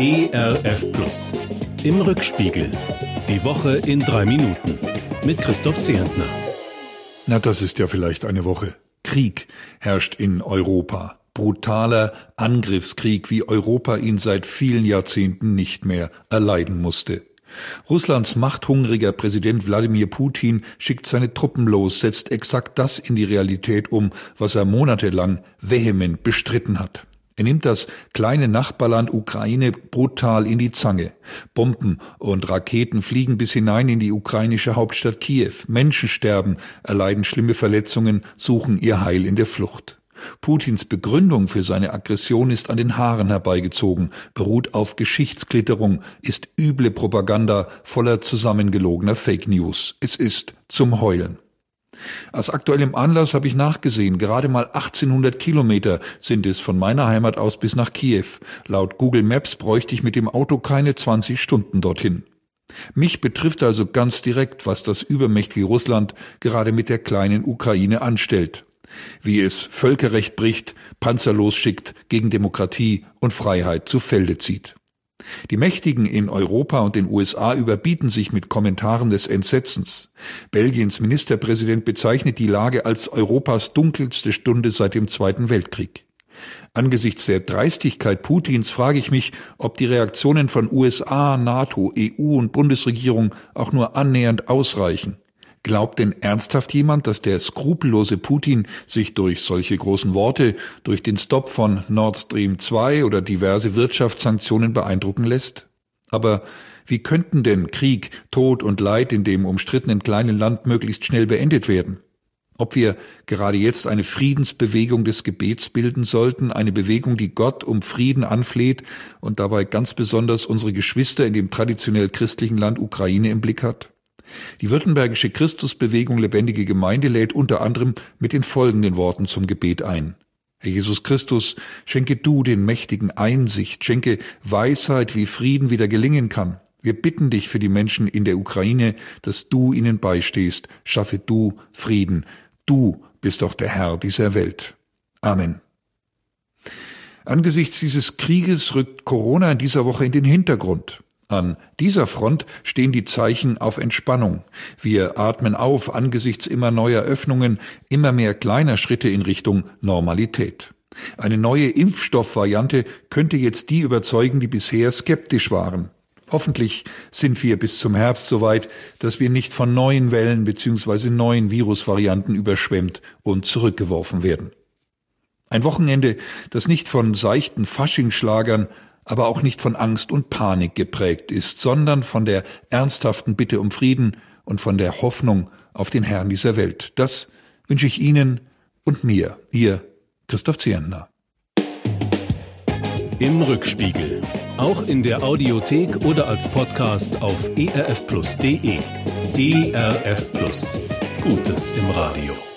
ERF Plus. Im Rückspiegel. Die Woche in drei Minuten. Mit Christoph Zehentner. Na, das ist ja vielleicht eine Woche. Krieg herrscht in Europa. Brutaler Angriffskrieg, wie Europa ihn seit vielen Jahrzehnten nicht mehr erleiden musste. Russlands machthungriger Präsident Wladimir Putin schickt seine Truppen los, setzt exakt das in die Realität um, was er monatelang vehement bestritten hat. Er nimmt das kleine Nachbarland Ukraine brutal in die Zange. Bomben und Raketen fliegen bis hinein in die ukrainische Hauptstadt Kiew. Menschen sterben, erleiden schlimme Verletzungen, suchen ihr Heil in der Flucht. Putins Begründung für seine Aggression ist an den Haaren herbeigezogen, beruht auf Geschichtsklitterung, ist üble Propaganda voller zusammengelogener Fake News. Es ist zum Heulen. Aus aktuellem Anlass habe ich nachgesehen, gerade mal 1800 Kilometer sind es von meiner Heimat aus bis nach Kiew. Laut Google Maps bräuchte ich mit dem Auto keine 20 Stunden dorthin. Mich betrifft also ganz direkt, was das übermächtige Russland gerade mit der kleinen Ukraine anstellt. Wie es Völkerrecht bricht, Panzer losschickt, gegen Demokratie und Freiheit zu Felde zieht. Die Mächtigen in Europa und den USA überbieten sich mit Kommentaren des Entsetzens. Belgiens Ministerpräsident bezeichnet die Lage als Europas dunkelste Stunde seit dem Zweiten Weltkrieg. Angesichts der Dreistigkeit Putins frage ich mich, ob die Reaktionen von USA, NATO, EU und Bundesregierung auch nur annähernd ausreichen. Glaubt denn ernsthaft jemand, dass der skrupellose Putin sich durch solche großen Worte, durch den Stopp von Nord Stream 2 oder diverse Wirtschaftssanktionen beeindrucken lässt? Aber wie könnten denn Krieg, Tod und Leid in dem umstrittenen kleinen Land möglichst schnell beendet werden? Ob wir gerade jetzt eine Friedensbewegung des Gebets bilden sollten, eine Bewegung, die Gott um Frieden anfleht und dabei ganz besonders unsere Geschwister in dem traditionell christlichen Land Ukraine im Blick hat? Die württembergische Christusbewegung Lebendige Gemeinde lädt unter anderem mit den folgenden Worten zum Gebet ein. Herr Jesus Christus, schenke du den Mächtigen Einsicht, schenke Weisheit, wie Frieden wieder gelingen kann. Wir bitten dich für die Menschen in der Ukraine, dass du ihnen beistehst. Schaffe du Frieden. Du bist doch der Herr dieser Welt. Amen. Angesichts dieses Krieges rückt Corona in dieser Woche in den Hintergrund. An dieser Front stehen die Zeichen auf Entspannung. Wir atmen auf angesichts immer neuer Öffnungen, immer mehr kleiner Schritte in Richtung Normalität. Eine neue Impfstoffvariante könnte jetzt die überzeugen, die bisher skeptisch waren. Hoffentlich sind wir bis zum Herbst soweit, dass wir nicht von neuen Wellen bzw. neuen Virusvarianten überschwemmt und zurückgeworfen werden. Ein Wochenende, das nicht von seichten Faschingschlagern, aber auch nicht von Angst und Panik geprägt ist, sondern von der ernsthaften Bitte um Frieden und von der Hoffnung auf den Herrn dieser Welt. Das wünsche ich Ihnen und mir, Ihr Christoph Zehentner. Im Rückspiegel. Auch in der Audiothek oder als Podcast auf erfplus.de. ERF Plus. Gutes im Radio.